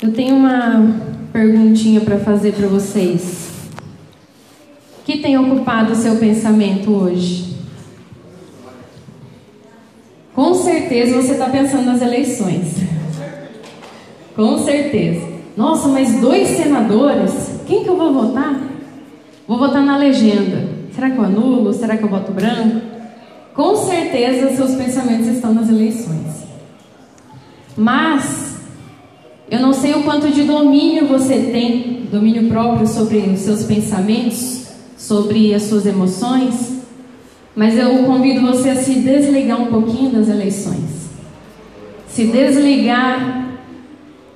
Eu tenho uma perguntinha para fazer para vocês. O que tem ocupado o seu pensamento hoje? Com certeza você está pensando nas eleições. Com certeza. Nossa, mas dois senadores? Quem que eu vou votar? Vou votar na legenda. Será que eu anulo? Será que eu voto branco? Com certeza seus pensamentos estão nas eleições. Mas eu não sei o quanto de domínio você tem, domínio próprio sobre os seus pensamentos, sobre as suas emoções, mas eu convido você a se desligar um pouquinho das eleições. Se desligar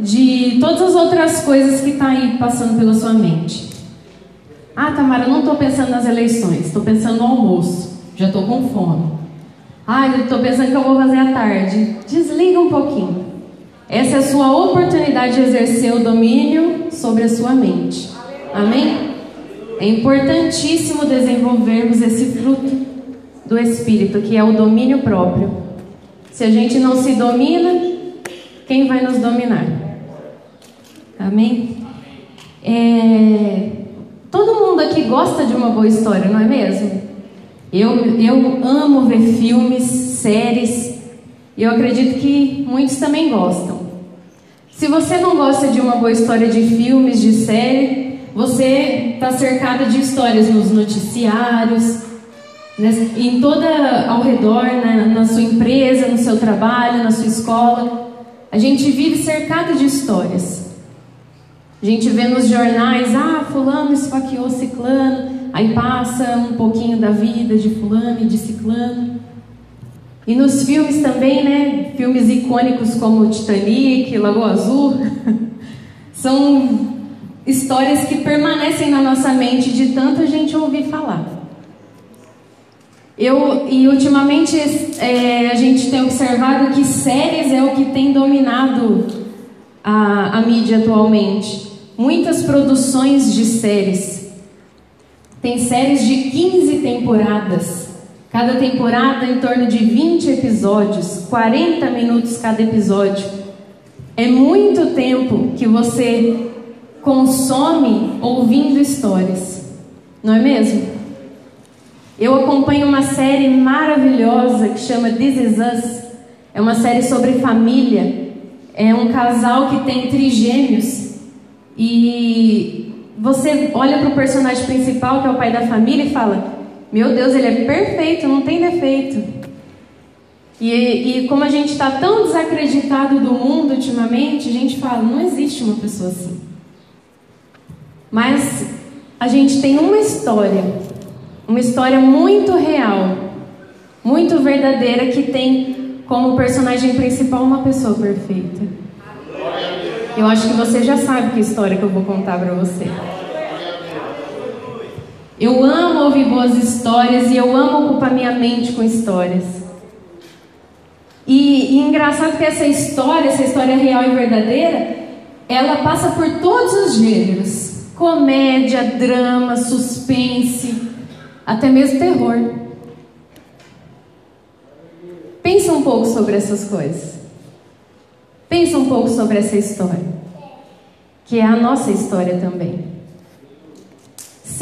de todas as outras coisas que estão tá aí passando pela sua mente. Ah, Tamara, não estou pensando nas eleições, estou pensando no almoço, já estou com fome. Ah, estou pensando que eu vou fazer à tarde. Desliga um pouquinho. Essa é a sua oportunidade de exercer o domínio sobre a sua mente. Amém? É importantíssimo desenvolvermos esse fruto do Espírito, que é o domínio próprio. Se a gente não se domina, quem vai nos dominar? Amém? É... Todo mundo aqui gosta de uma boa história, não é mesmo? Eu, eu amo ver filmes, séries, e eu acredito que muitos também gostam. Se você não gosta de uma boa história de filmes, de série, você está cercada de histórias nos noticiários, né, em toda ao redor, né, na sua empresa, no seu trabalho, na sua escola. A gente vive cercado de histórias. A gente vê nos jornais, ah, fulano esfaqueou ciclano, aí passa um pouquinho da vida de fulano e de ciclano. E nos filmes também, né? Filmes icônicos como Titanic, Lagoa Azul, são histórias que permanecem na nossa mente de tanto a gente ouvir falar. Eu, e ultimamente é, a gente tem observado que séries é o que tem dominado a, a mídia atualmente. Muitas produções de séries. Tem séries de 15 temporadas. Cada temporada em torno de 20 episódios, 40 minutos cada episódio. É muito tempo que você consome ouvindo histórias, não é mesmo? Eu acompanho uma série maravilhosa que chama This Is Us. É uma série sobre família. É um casal que tem trigêmeos. E você olha para o personagem principal, que é o pai da família, e fala: meu Deus, ele é perfeito, não tem defeito. E, e como a gente está tão desacreditado do mundo ultimamente, a gente fala, não existe uma pessoa assim. Mas a gente tem uma história, uma história muito real, muito verdadeira, que tem como personagem principal uma pessoa perfeita. Eu acho que você já sabe que história que eu vou contar para você. Eu amo ouvir boas histórias e eu amo ocupar minha mente com histórias. E, e engraçado que essa história, essa história real e verdadeira, ela passa por todos os gêneros: comédia, drama, suspense, até mesmo terror. Pensa um pouco sobre essas coisas. Pensa um pouco sobre essa história, que é a nossa história também.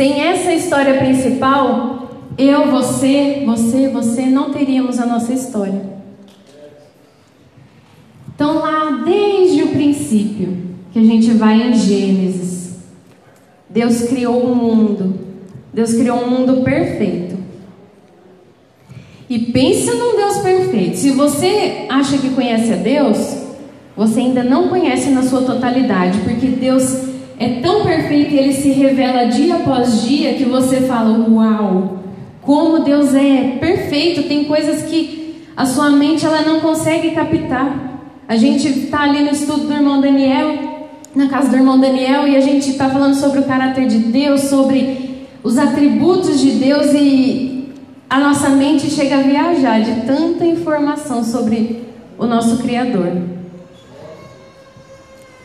Sem essa história principal, eu, você, você, você não teríamos a nossa história. Então, lá desde o princípio, que a gente vai em Gênesis, Deus criou o um mundo. Deus criou um mundo perfeito. E pensa num Deus perfeito. Se você acha que conhece a Deus, você ainda não conhece na sua totalidade, porque Deus é tão perfeito e ele se revela dia após dia que você fala: Uau, como Deus é perfeito. Tem coisas que a sua mente ela não consegue captar. A gente está ali no estudo do irmão Daniel, na casa do irmão Daniel, e a gente está falando sobre o caráter de Deus, sobre os atributos de Deus, e a nossa mente chega a viajar de tanta informação sobre o nosso Criador.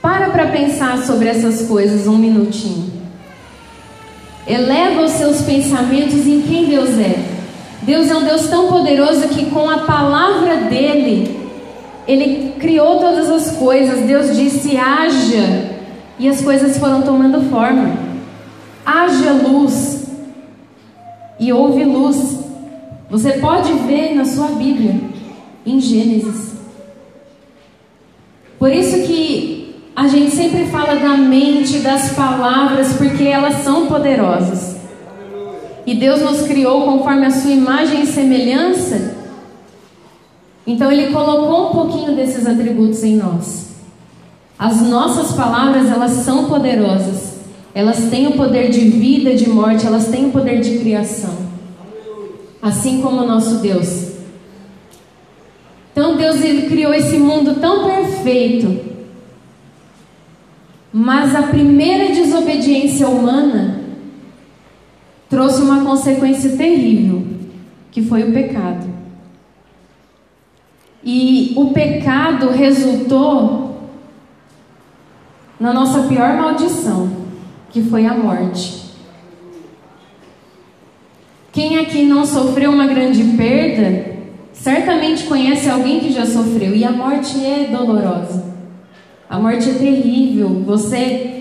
Para para pensar sobre essas coisas um minutinho. Eleva os seus pensamentos em quem Deus é. Deus é um Deus tão poderoso que com a palavra dele Ele criou todas as coisas, Deus disse: haja, e as coisas foram tomando forma. Haja luz, e houve luz. Você pode ver na sua Bíblia, em Gênesis. Por isso que a gente sempre fala da mente, das palavras, porque elas são poderosas. E Deus nos criou conforme a sua imagem e semelhança. Então ele colocou um pouquinho desses atributos em nós. As nossas palavras, elas são poderosas. Elas têm o poder de vida, de morte, elas têm o poder de criação. Assim como o nosso Deus. Então Deus ele criou esse mundo tão perfeito. Mas a primeira desobediência humana trouxe uma consequência terrível, que foi o pecado. E o pecado resultou na nossa pior maldição, que foi a morte. Quem aqui não sofreu uma grande perda, certamente conhece alguém que já sofreu, e a morte é dolorosa. A morte é terrível. Você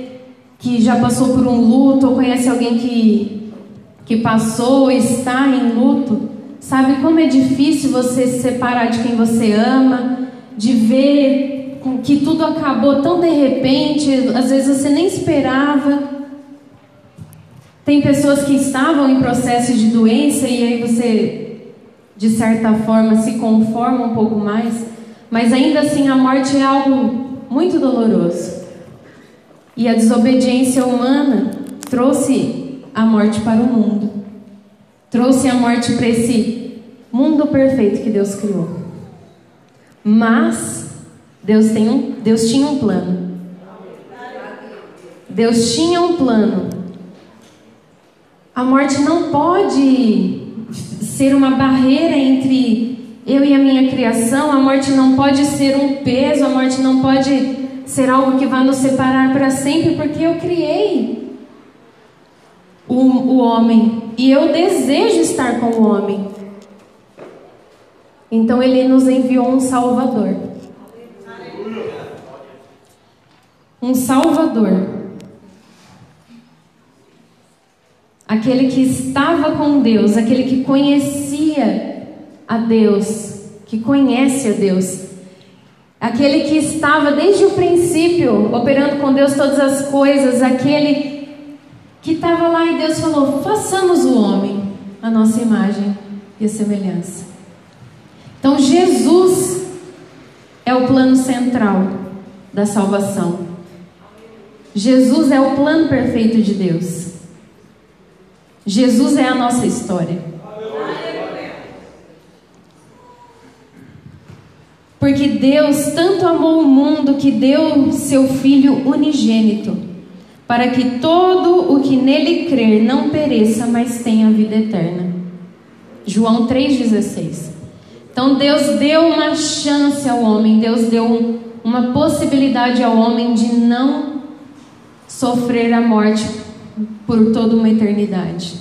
que já passou por um luto ou conhece alguém que, que passou, está em luto, sabe como é difícil você se separar de quem você ama, de ver que tudo acabou tão de repente, às vezes você nem esperava. Tem pessoas que estavam em processo de doença e aí você, de certa forma, se conforma um pouco mais, mas ainda assim a morte é algo muito doloroso. E a desobediência humana trouxe a morte para o mundo, trouxe a morte para esse mundo perfeito que Deus criou. Mas Deus, tem um, Deus tinha um plano. Deus tinha um plano a morte não pode ser uma barreira entre eu e a minha criação, a morte não pode ser um peso, a morte não pode ser algo que vai nos separar para sempre, porque eu criei o, o homem e eu desejo estar com o homem. Então ele nos enviou um Salvador. Um Salvador. aquele que estava com Deus, aquele que conhecia a Deus, que conhece a Deus, aquele que estava desde o princípio operando com Deus todas as coisas, aquele que estava lá e Deus falou: façamos o homem a nossa imagem e semelhança. Então, Jesus é o plano central da salvação. Jesus é o plano perfeito de Deus. Jesus é a nossa história. Porque Deus tanto amou o mundo que deu seu Filho unigênito, para que todo o que nele crer não pereça, mas tenha vida eterna. João 3,16. Então Deus deu uma chance ao homem, Deus deu uma possibilidade ao homem de não sofrer a morte por toda uma eternidade.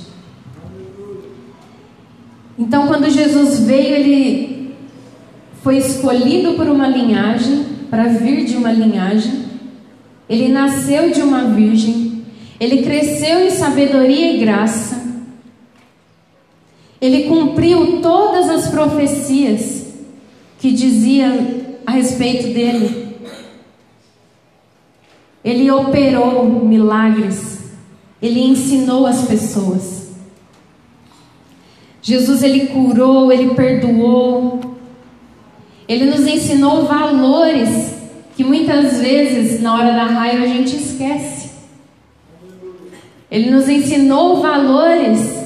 Então, quando Jesus veio, ele foi escolhido por uma linhagem, para vir de uma linhagem. Ele nasceu de uma virgem. Ele cresceu em sabedoria e graça. Ele cumpriu todas as profecias que diziam a respeito dele. Ele operou milagres. Ele ensinou as pessoas. Jesus ele curou, ele perdoou. Ele nos ensinou valores que muitas vezes na hora da raiva a gente esquece. Ele nos ensinou valores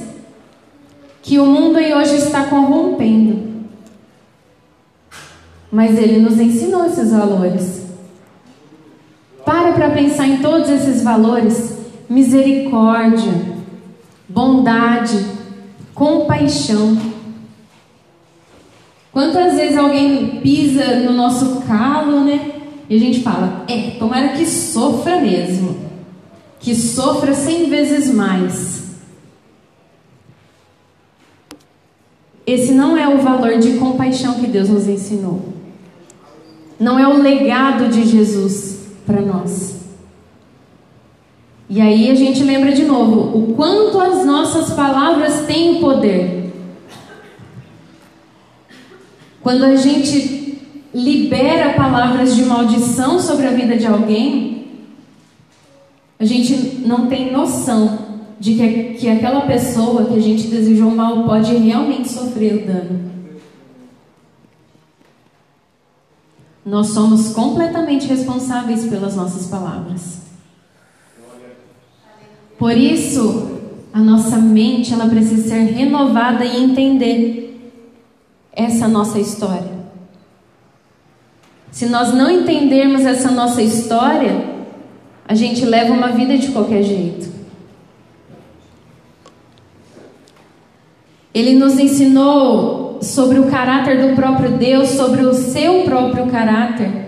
que o mundo hoje está corrompendo. Mas ele nos ensinou esses valores. Para para pensar em todos esses valores misericórdia, bondade, compaixão. Quantas vezes alguém pisa no nosso calo, né? E a gente fala, é, tomara que sofra mesmo. Que sofra cem vezes mais. Esse não é o valor de compaixão que Deus nos ensinou. não é o legado de Jesus para nós. E aí a gente lembra de novo o quanto as nossas palavras têm poder. Quando a gente libera palavras de maldição sobre a vida de alguém, a gente não tem noção de que, que aquela pessoa que a gente desejou mal pode realmente sofrer o dano. Nós somos completamente responsáveis pelas nossas palavras. Por isso, a nossa mente ela precisa ser renovada e entender essa nossa história. Se nós não entendermos essa nossa história, a gente leva uma vida de qualquer jeito. Ele nos ensinou sobre o caráter do próprio Deus, sobre o seu próprio caráter.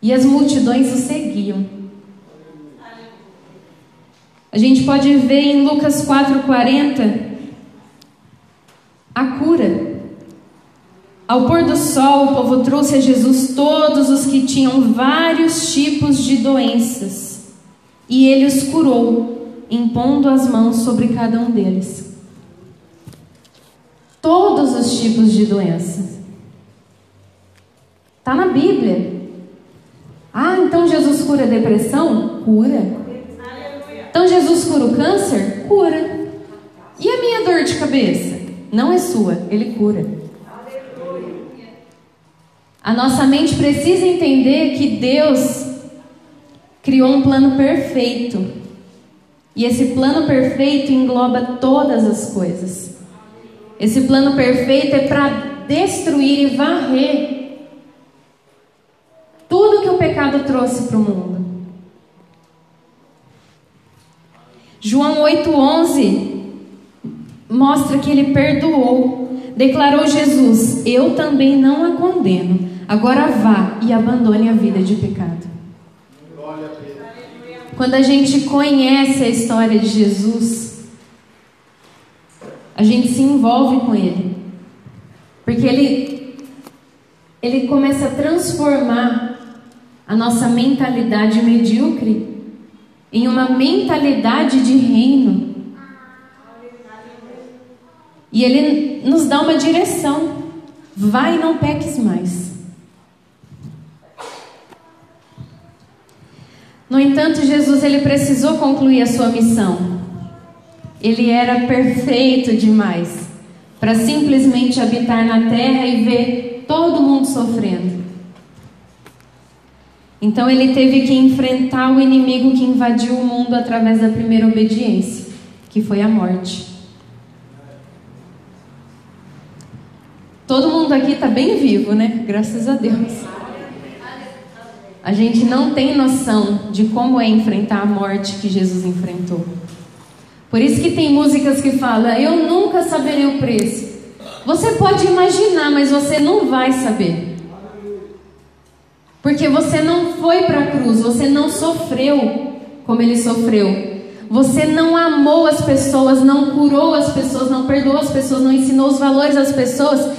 E as multidões o seguiam. A gente pode ver em Lucas 4,40 a cura. Ao pôr do sol, o povo trouxe a Jesus todos os que tinham vários tipos de doenças, e ele os curou, impondo as mãos sobre cada um deles. Todos os tipos de doenças. Está na Bíblia. Ah, então Jesus cura a depressão? Cura. Então Jesus cura o câncer? Cura. E a minha dor de cabeça? Não é sua, ele cura. A nossa mente precisa entender que Deus criou um plano perfeito. E esse plano perfeito engloba todas as coisas. Esse plano perfeito é para destruir e varrer tudo que o pecado trouxe para o mundo. João 8,11 mostra que ele perdoou. Declarou Jesus: Eu também não a condeno. Agora vá e abandone a vida de pecado. Quando a gente conhece a história de Jesus, a gente se envolve com ele. Porque ele, ele começa a transformar a nossa mentalidade medíocre em uma mentalidade de reino. E ele nos dá uma direção. Vai e não peques mais. No entanto, Jesus ele precisou concluir a sua missão. Ele era perfeito demais para simplesmente habitar na terra e ver todo mundo sofrendo. Então ele teve que enfrentar o inimigo que invadiu o mundo através da primeira obediência, que foi a morte. Todo mundo aqui está bem vivo, né? Graças a Deus. A gente não tem noção de como é enfrentar a morte que Jesus enfrentou. Por isso que tem músicas que falam: Eu nunca saberei o preço. Você pode imaginar, mas você não vai saber. Porque você não foi para a cruz, você não sofreu como ele sofreu. Você não amou as pessoas, não curou as pessoas, não perdoou as pessoas, não ensinou os valores às pessoas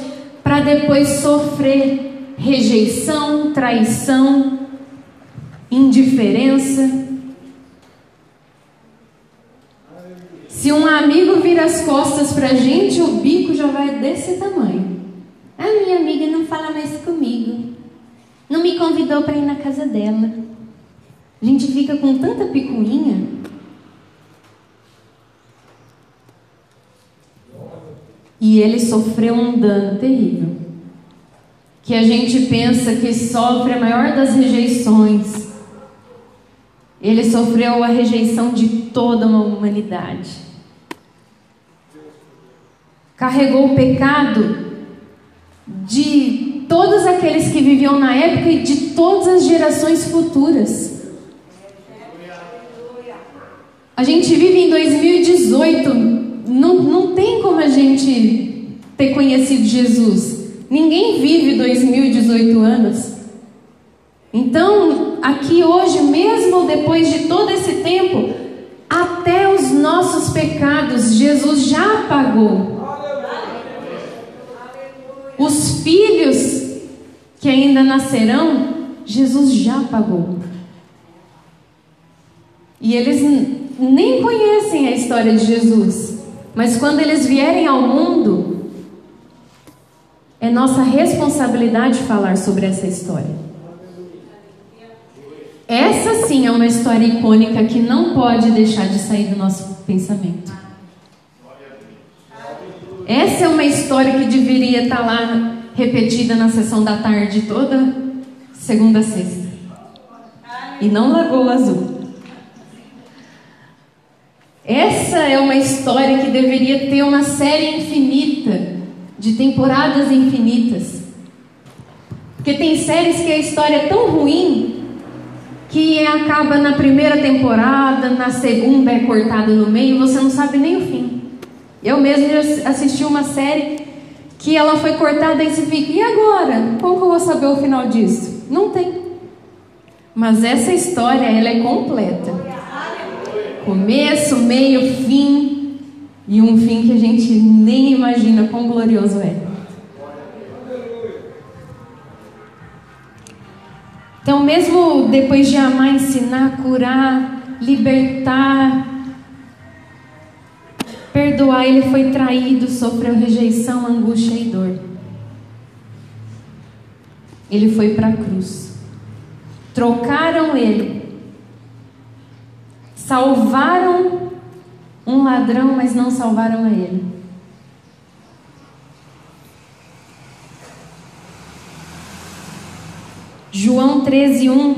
para depois sofrer rejeição, traição, indiferença. Se um amigo vira as costas para a gente, o bico já vai desse tamanho. A minha amiga não fala mais comigo. Não me convidou para ir na casa dela. A gente fica com tanta picuinha. E ele sofreu um dano terrível. Que a gente pensa que sofre a maior das rejeições. Ele sofreu a rejeição de toda uma humanidade. Carregou o pecado de todos aqueles que viviam na época e de todas as gerações futuras. A gente vive em 2018, não, não tem como a gente ter conhecido Jesus. Ninguém vive 2018 anos. Então, aqui hoje, mesmo depois de todo esse tempo, até os nossos pecados Jesus já pagou. Os filhos que ainda nascerão, Jesus já pagou. E eles nem conhecem a história de Jesus, mas quando eles vierem ao mundo, é nossa responsabilidade falar sobre essa história. Essa sim é uma história icônica que não pode deixar de sair do nosso pensamento. Essa é uma história que deveria estar lá repetida na sessão da tarde toda segunda a sexta. E não Lagoa Azul. Essa é uma história que deveria ter uma série infinita, de temporadas infinitas. Porque tem séries que a história é tão ruim que acaba na primeira temporada, na segunda é cortada no meio, você não sabe nem o fim. Eu mesmo assisti uma série que ela foi cortada e você fica, e agora? Como que eu vou saber o final disso? Não tem. Mas essa história, ela é completa. Começo, meio, fim e um fim que a gente nem imagina quão glorioso é. Então, mesmo depois de amar, ensinar, curar, libertar, perdoar, ele foi traído, sofreu rejeição, angústia e dor. Ele foi para a cruz. Trocaram ele. Salvaram um ladrão, mas não salvaram a ele. João 13, 1.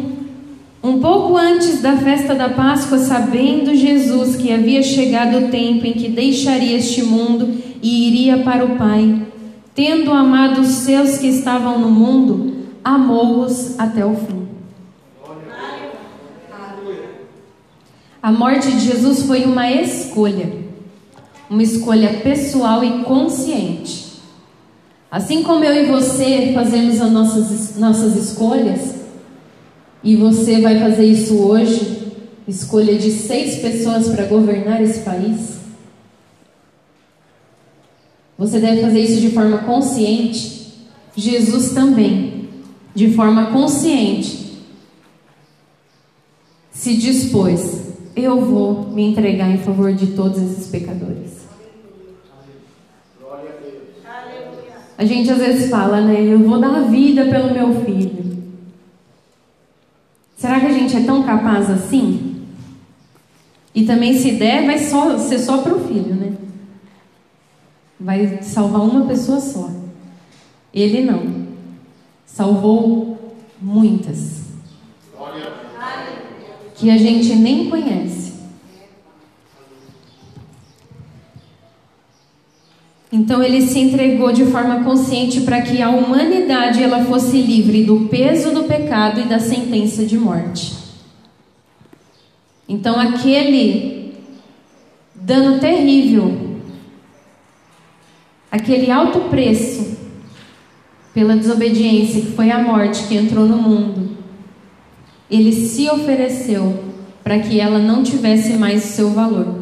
Um pouco antes da festa da Páscoa, sabendo Jesus que havia chegado o tempo em que deixaria este mundo e iria para o Pai, tendo amado os seus que estavam no mundo, amou-os até o fim. A morte de Jesus foi uma escolha, uma escolha pessoal e consciente. Assim como eu e você fazemos as nossas, nossas escolhas, e você vai fazer isso hoje, escolha de seis pessoas para governar esse país, você deve fazer isso de forma consciente. Jesus também, de forma consciente, se dispôs: eu vou me entregar em favor de todos esses pecadores. A gente às vezes fala, né? Eu vou dar a vida pelo meu filho. Será que a gente é tão capaz assim? E também, se der, vai só, ser só para o filho, né? Vai salvar uma pessoa só. Ele não. Salvou muitas. Que a gente nem conhece. Então ele se entregou de forma consciente para que a humanidade ela fosse livre do peso do pecado e da sentença de morte. Então aquele dano terrível, aquele alto preço pela desobediência que foi a morte que entrou no mundo, ele se ofereceu para que ela não tivesse mais o seu valor,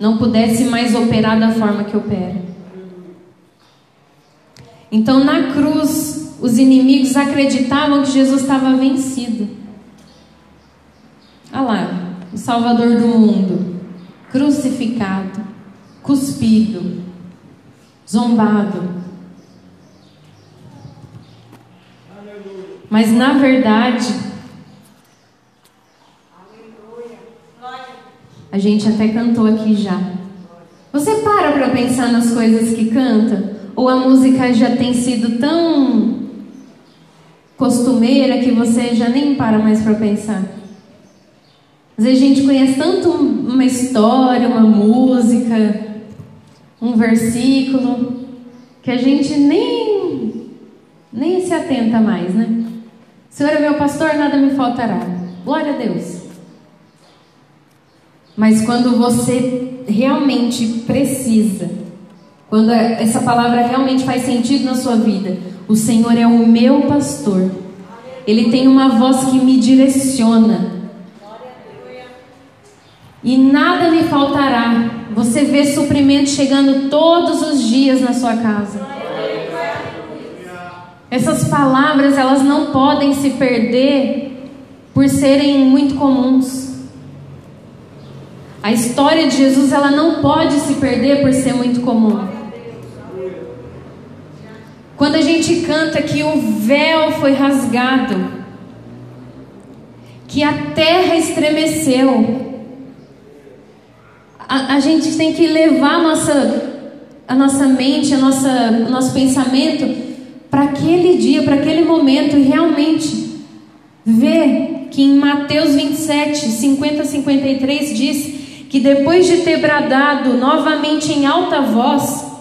não pudesse mais operar da forma que opera. Então, na cruz, os inimigos acreditavam que Jesus estava vencido. Olha lá, o Salvador do mundo, crucificado, cuspido, zombado. Mas na verdade, a gente até cantou aqui já. Você para para pensar nas coisas que canta? Ou a música já tem sido tão costumeira que você já nem para mais para pensar? Às vezes a gente conhece tanto uma história, uma música, um versículo, que a gente nem, nem se atenta mais, né? Senhor é meu pastor, nada me faltará. Glória a Deus. Mas quando você realmente precisa quando essa palavra realmente faz sentido na sua vida, o Senhor é o meu pastor. Ele tem uma voz que me direciona. E nada me faltará. Você vê suprimento chegando todos os dias na sua casa. Essas palavras, elas não podem se perder por serem muito comuns. A história de Jesus, ela não pode se perder por ser muito comum. Quando a gente canta que o véu foi rasgado, que a terra estremeceu, a, a gente tem que levar a nossa, a nossa mente, a nossa, o nosso pensamento para aquele dia, para aquele momento e realmente ver que em Mateus 27, 50 53 diz que depois de ter bradado novamente em alta voz,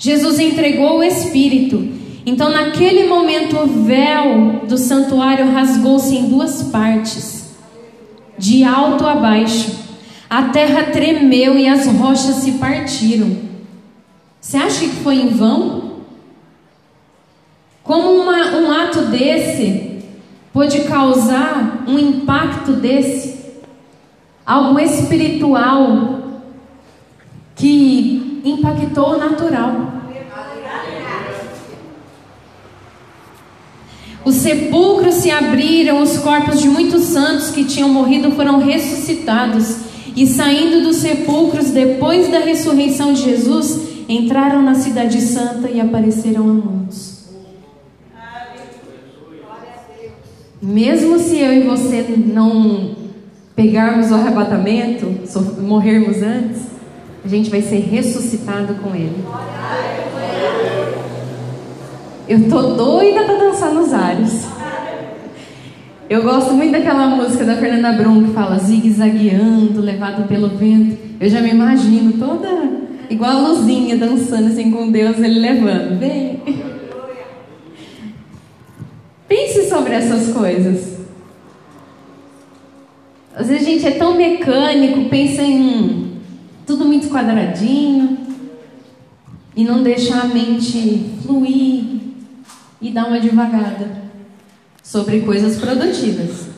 Jesus entregou o Espírito. Então, naquele momento, o véu do santuário rasgou-se em duas partes, de alto a baixo. A terra tremeu e as rochas se partiram. Você acha que foi em vão? Como uma, um ato desse pode causar um impacto desse? Algo espiritual que impactou o natural. Os sepulcros se abriram, os corpos de muitos santos que tinham morrido foram ressuscitados. E saindo dos sepulcros, depois da ressurreição de Jesus, entraram na Cidade Santa e apareceram a muitos. Mesmo se eu e você não pegarmos o arrebatamento, morrermos antes, a gente vai ser ressuscitado com Ele. Eu tô doida para dançar nos ares. Eu gosto muito daquela música da Fernanda Brum que fala zigue-zagueando, levado pelo vento. Eu já me imagino toda igual a luzinha dançando assim com Deus, ele levando. Vem. Pense sobre essas coisas. Às vezes a gente é tão mecânico, pensa em tudo muito quadradinho e não deixar a mente fluir e dar uma devagada sobre coisas produtivas.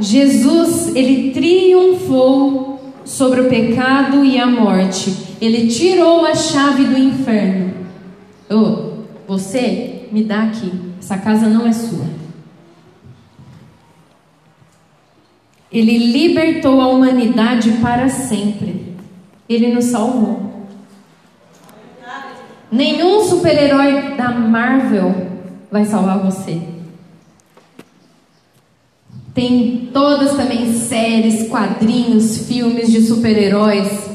Jesus, ele triunfou sobre o pecado e a morte. Ele tirou a chave do inferno. Oh, você me dá aqui. Essa casa não é sua. Ele libertou a humanidade para sempre. Ele nos salvou. Nenhum super-herói da Marvel vai salvar você. Tem todas também séries, quadrinhos, filmes de super-heróis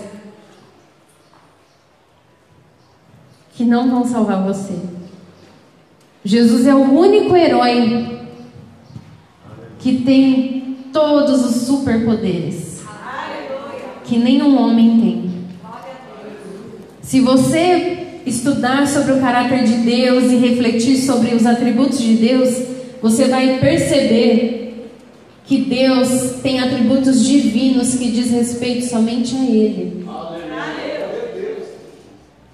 que não vão salvar você. Jesus é o único herói que tem todos os superpoderes que nenhum homem tem. Se você estudar sobre o caráter de Deus e refletir sobre os atributos de Deus, você vai perceber que Deus tem atributos divinos que diz respeito somente a Ele.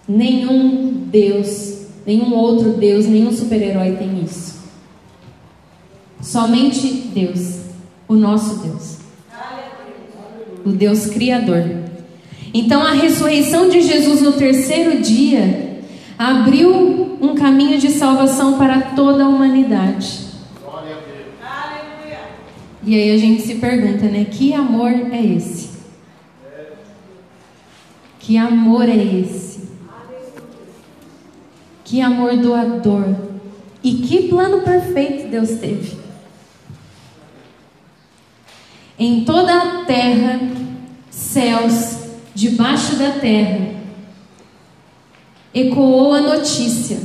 Nenhum Deus, nenhum outro Deus, nenhum super-herói tem isso. Somente Deus o nosso Deus, o Deus Criador. Então, a ressurreição de Jesus no terceiro dia abriu um caminho de salvação para toda a humanidade. E aí a gente se pergunta, né? Que amor é esse? Que amor é esse? Que amor doador. E que plano perfeito Deus teve. Em toda a terra, céus, debaixo da terra, ecoou a notícia: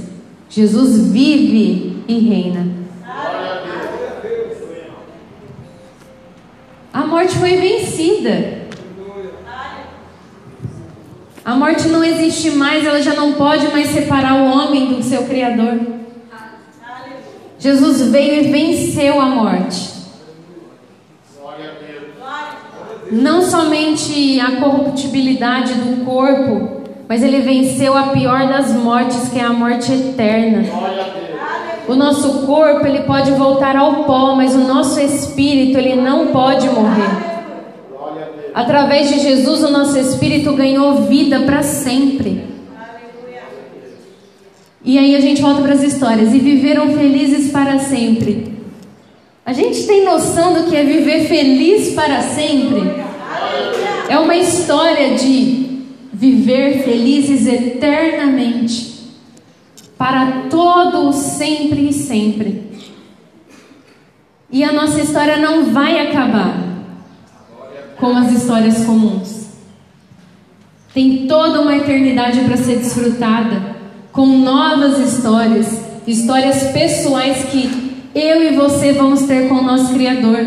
Jesus vive e reina. A morte foi vencida. A morte não existe mais, ela já não pode mais separar o homem do seu Criador. Jesus veio e venceu a morte. Não somente a corruptibilidade do corpo, mas ele venceu a pior das mortes, que é a morte eterna. O nosso corpo ele pode voltar ao pó, mas o nosso espírito ele não pode morrer. Através de Jesus, o nosso espírito ganhou vida para sempre. E aí a gente volta para as histórias. E viveram felizes para sempre. A gente tem noção do que é viver feliz para sempre? É uma história de viver felizes eternamente. Para todos, sempre e sempre. E a nossa história não vai acabar como as histórias comuns. Tem toda uma eternidade para ser desfrutada com novas histórias, histórias pessoais que eu e você vamos ter com o nosso Criador.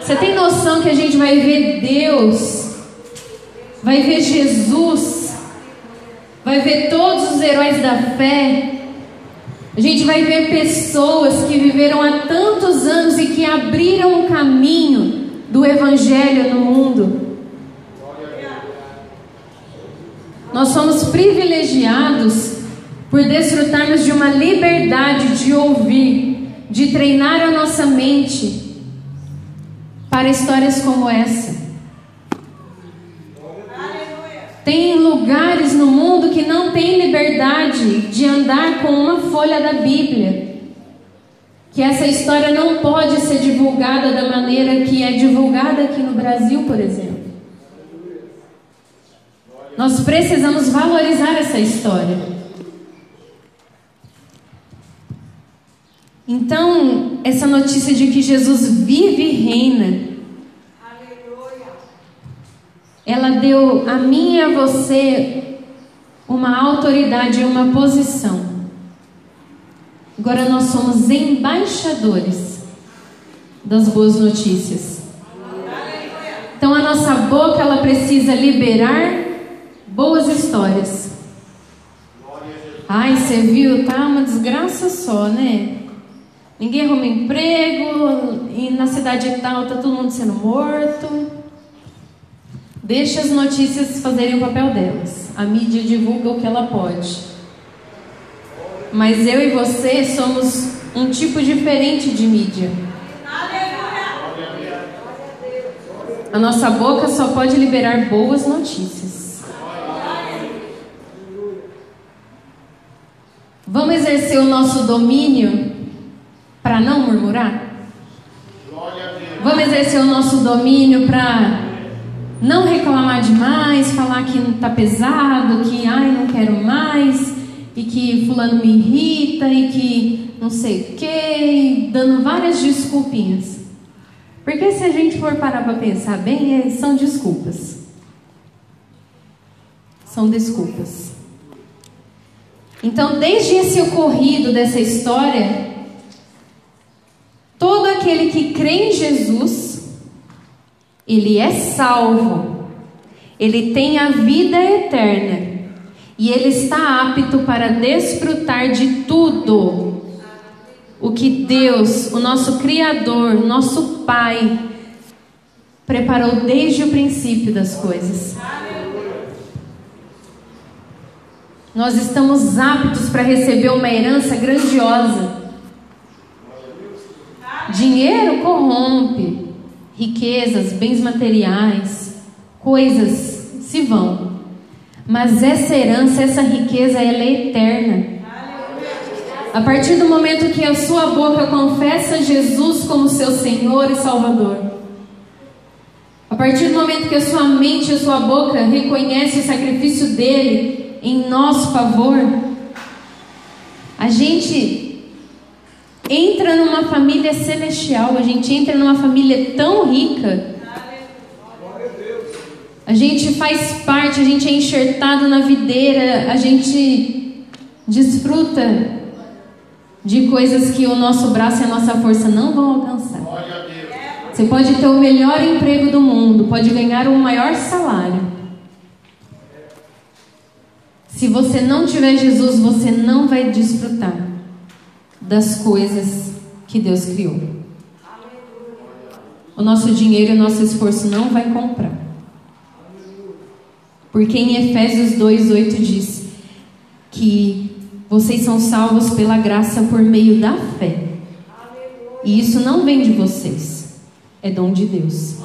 Você tem noção que a gente vai ver Deus, vai ver Jesus, vai ver todos os heróis da fé. A gente vai ver pessoas que viveram há tantos anos e que abriram o caminho do Evangelho no mundo. Nós somos privilegiados por desfrutarmos de uma liberdade de ouvir, de treinar a nossa mente para histórias como essa. Tem lugares no mundo que não tem liberdade de andar com uma folha da Bíblia. Que essa história não pode ser divulgada da maneira que é divulgada aqui no Brasil, por exemplo. Nós precisamos valorizar essa história. Então, essa notícia de que Jesus vive e reina, ela deu a mim e a você uma autoridade e uma posição. Agora nós somos embaixadores das boas notícias. Então a nossa boca ela precisa liberar boas histórias. Ai, você viu, tá uma desgraça só, né? Ninguém arruma emprego, e na cidade tal tá todo mundo sendo morto. Deixa as notícias fazerem o papel delas. A mídia divulga o que ela pode. Mas eu e você somos um tipo diferente de mídia. A nossa boca só pode liberar boas notícias. Vamos exercer o nosso domínio para não murmurar? Vamos exercer o nosso domínio para não reclamar demais, falar que está pesado, que ai não quero mais, e que fulano me irrita, e que não sei o que, dando várias desculpinhas. Porque se a gente for parar para pensar bem, é, são desculpas. São desculpas. Então, desde esse ocorrido dessa história, todo aquele que crê em Jesus ele é salvo, ele tem a vida eterna e ele está apto para desfrutar de tudo o que Deus, o nosso Criador, nosso Pai, preparou desde o princípio das coisas. Nós estamos aptos para receber uma herança grandiosa. Dinheiro corrompe, riquezas, bens materiais, coisas se vão. Mas essa herança, essa riqueza, ela é eterna. A partir do momento que a sua boca confessa Jesus como seu Senhor e Salvador, a partir do momento que a sua mente e a sua boca reconhece o sacrifício dele em nosso favor, a gente entra numa família celestial, a gente entra numa família tão rica. A gente faz parte, a gente é enxertado na videira, a gente desfruta de coisas que o nosso braço e a nossa força não vão alcançar. Você pode ter o melhor emprego do mundo, pode ganhar o maior salário. Se você não tiver Jesus, você não vai desfrutar das coisas que Deus criou. O nosso dinheiro e o nosso esforço não vai comprar. Porque em Efésios 2:8 diz que vocês são salvos pela graça por meio da fé. E isso não vem de vocês, é dom de Deus.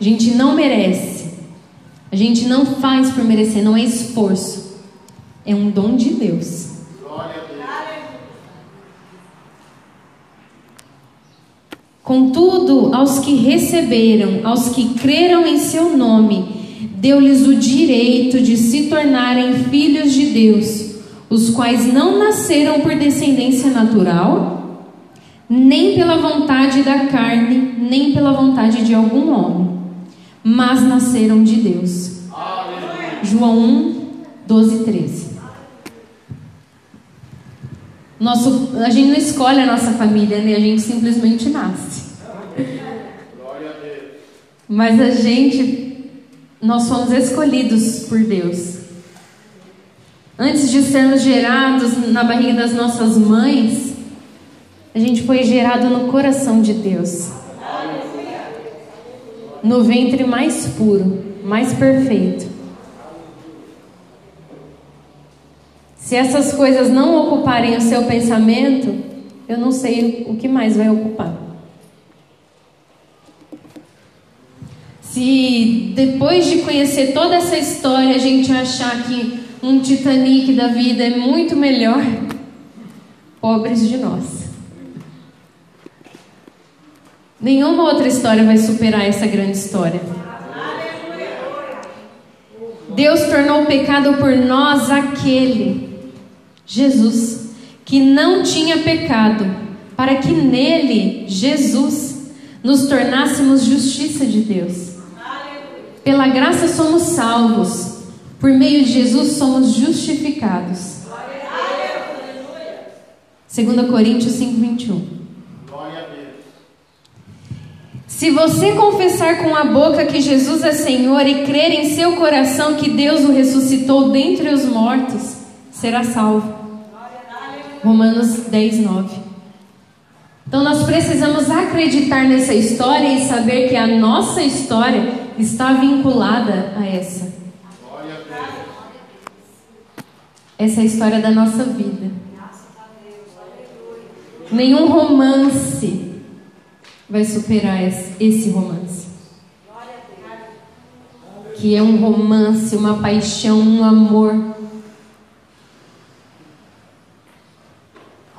A gente não merece. A gente não faz por merecer, não é esforço. É um dom de Deus. Contudo, aos que receberam, aos que creram em seu nome, deu-lhes o direito de se tornarem filhos de Deus, os quais não nasceram por descendência natural, nem pela vontade da carne, nem pela vontade de algum homem, mas nasceram de Deus. João 1, 12 e 13. Nosso, a gente não escolhe a nossa família, né? A gente simplesmente nasce. Mas a gente, nós somos escolhidos por Deus. Antes de sermos gerados na barriga das nossas mães, a gente foi gerado no coração de Deus. No ventre mais puro, mais perfeito. Se essas coisas não ocuparem o seu pensamento, eu não sei o que mais vai ocupar. Se depois de conhecer toda essa história a gente achar que um Titanic da vida é muito melhor, pobres de nós. Nenhuma outra história vai superar essa grande história. Deus tornou o pecado por nós aquele Jesus, que não tinha pecado, para que nele, Jesus, nos tornássemos justiça de Deus. Pela graça somos salvos, por meio de Jesus somos justificados. 2 Coríntios 5, 21. Se você confessar com a boca que Jesus é Senhor e crer em seu coração que Deus o ressuscitou dentre os mortos, será salvo. Romanos 10, 9. Então nós precisamos acreditar nessa história e saber que a nossa história está vinculada a essa. Essa é a história da nossa vida. Nenhum romance vai superar esse romance. Que é um romance, uma paixão, um amor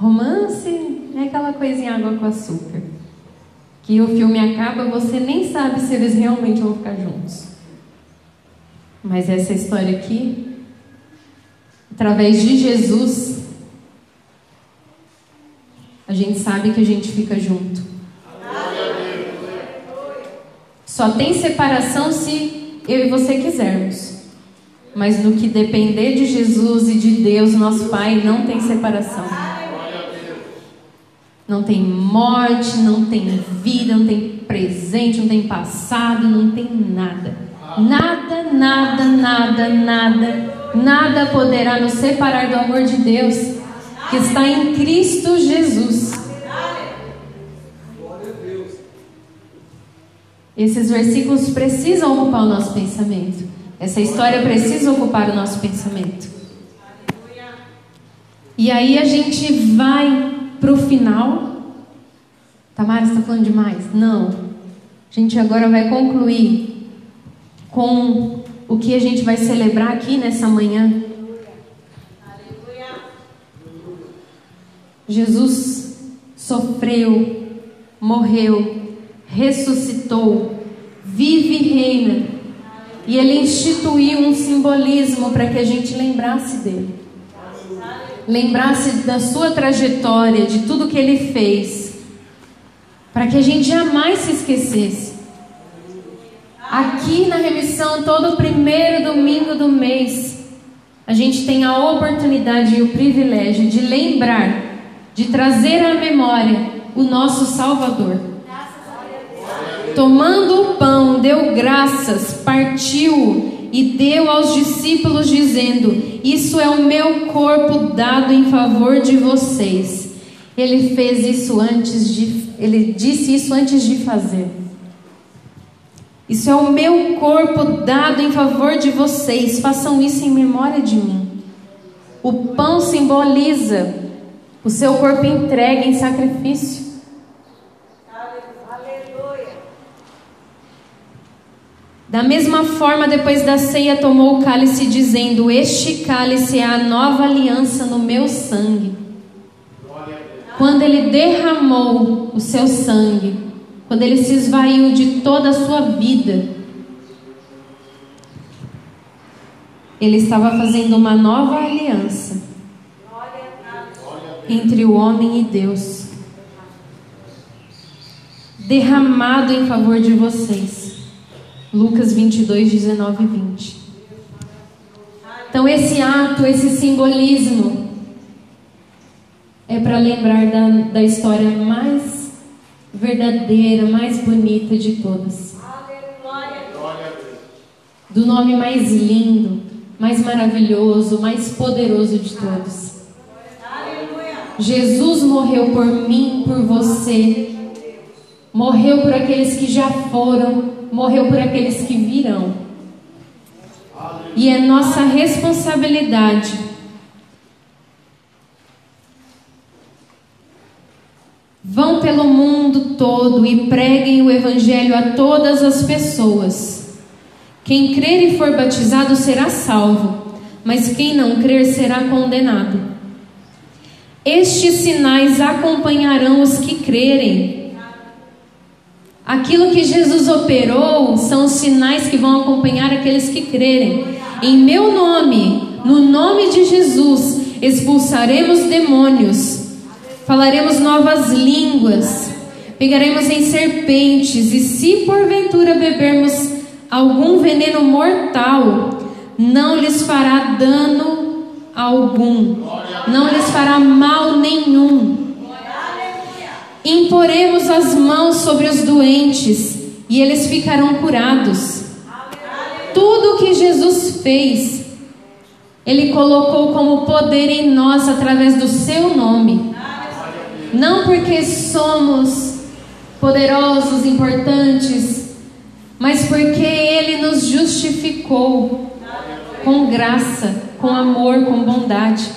Romance é aquela coisinha água com açúcar. Que o filme acaba, você nem sabe se eles realmente vão ficar juntos. Mas essa história aqui, através de Jesus, a gente sabe que a gente fica junto. Só tem separação se eu e você quisermos. Mas no que depender de Jesus e de Deus, nosso Pai, não tem separação. Não tem morte, não tem vida, não tem presente, não tem passado, não tem nada. Nada, nada, nada, nada, nada poderá nos separar do amor de Deus que está em Cristo Jesus. Esses versículos precisam ocupar o nosso pensamento. Essa história precisa ocupar o nosso pensamento. E aí a gente vai para o final. Tamara, está falando demais? Não. A gente agora vai concluir com o que a gente vai celebrar aqui nessa manhã. Jesus sofreu, morreu, ressuscitou, vive e reina. E ele instituiu um simbolismo para que a gente lembrasse dele lembrasse da sua trajetória, de tudo que ele fez, para que a gente jamais se esquecesse. Aqui na remissão, todo primeiro domingo do mês, a gente tem a oportunidade e o privilégio de lembrar, de trazer à memória o nosso Salvador. Tomando o pão, deu graças, partiu e deu aos discípulos, dizendo: Isso é o meu corpo dado em favor de vocês. Ele fez isso antes de, ele disse isso antes de fazer. Isso é o meu corpo dado em favor de vocês. Façam isso em memória de mim. O pão simboliza o seu corpo entregue em sacrifício. Da mesma forma, depois da ceia, tomou o cálice, dizendo: Este cálice é a nova aliança no meu sangue. Quando ele derramou o seu sangue, quando ele se esvaiu de toda a sua vida, ele estava fazendo uma nova aliança entre o homem e Deus, derramado em favor de vocês. Lucas 22, 19 e 20. Então, esse ato, esse simbolismo, é para lembrar da, da história mais verdadeira, mais bonita de todas. Do nome mais lindo, mais maravilhoso, mais poderoso de todos. Jesus morreu por mim, por você. Morreu por aqueles que já foram, morreu por aqueles que virão. E é nossa responsabilidade Vão pelo mundo todo e preguem o Evangelho a todas as pessoas. Quem crer e for batizado será salvo, mas quem não crer será condenado. Estes sinais acompanharão os que crerem. Aquilo que Jesus operou são os sinais que vão acompanhar aqueles que crerem. Em meu nome, no nome de Jesus, expulsaremos demônios falaremos novas línguas, pegaremos em serpentes, e se porventura bebermos algum veneno mortal, não lhes fará dano algum, não lhes fará mal nenhum. Imporemos as mãos sobre os doentes e eles ficarão curados. Tudo o que Jesus fez, Ele colocou como poder em nós através do Seu nome. Não porque somos poderosos, importantes, mas porque Ele nos justificou com graça, com amor, com bondade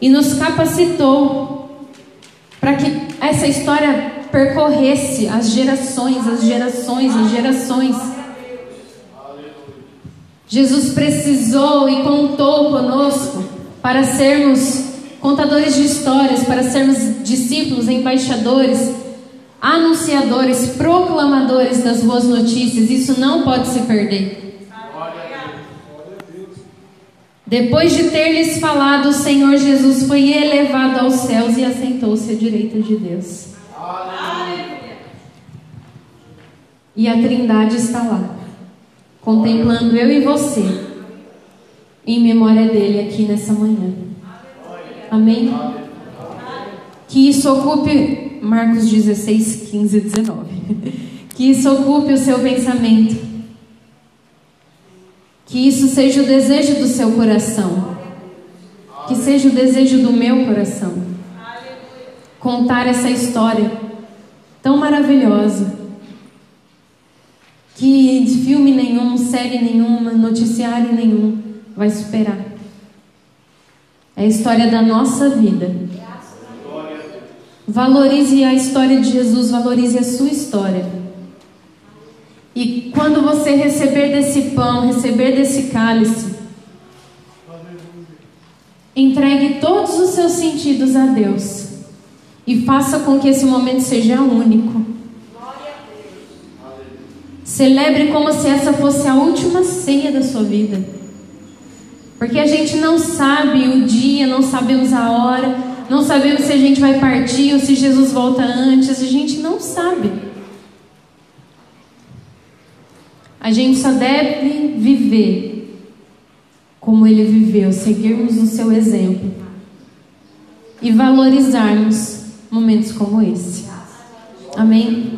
e nos capacitou para que essa história percorresse as gerações, as gerações, as gerações. Jesus precisou e contou conosco para sermos contadores de histórias, para sermos discípulos, embaixadores, anunciadores, proclamadores das boas notícias. Isso não pode se perder. Depois de ter lhes falado, o Senhor Jesus foi elevado aos céus e assentou-se à direita de Deus. E a Trindade está lá, contemplando eu e você, em memória dele aqui nessa manhã. Amém? Que isso ocupe, Marcos 16, 15 e 19. Que isso ocupe o seu pensamento. Que isso seja o desejo do seu coração. Que seja o desejo do meu coração. Contar essa história tão maravilhosa. Que filme nenhum, série nenhuma, noticiário nenhum vai superar. É a história da nossa vida. Valorize a história de Jesus, valorize a sua história. E quando você receber desse pão, receber desse cálice, entregue todos os seus sentidos a Deus e faça com que esse momento seja único. Celebre como se essa fosse a última ceia da sua vida. Porque a gente não sabe o dia, não sabemos a hora, não sabemos se a gente vai partir ou se Jesus volta antes, a gente não sabe. A gente só deve viver como ele viveu, seguirmos o seu exemplo e valorizarmos momentos como esse. Amém?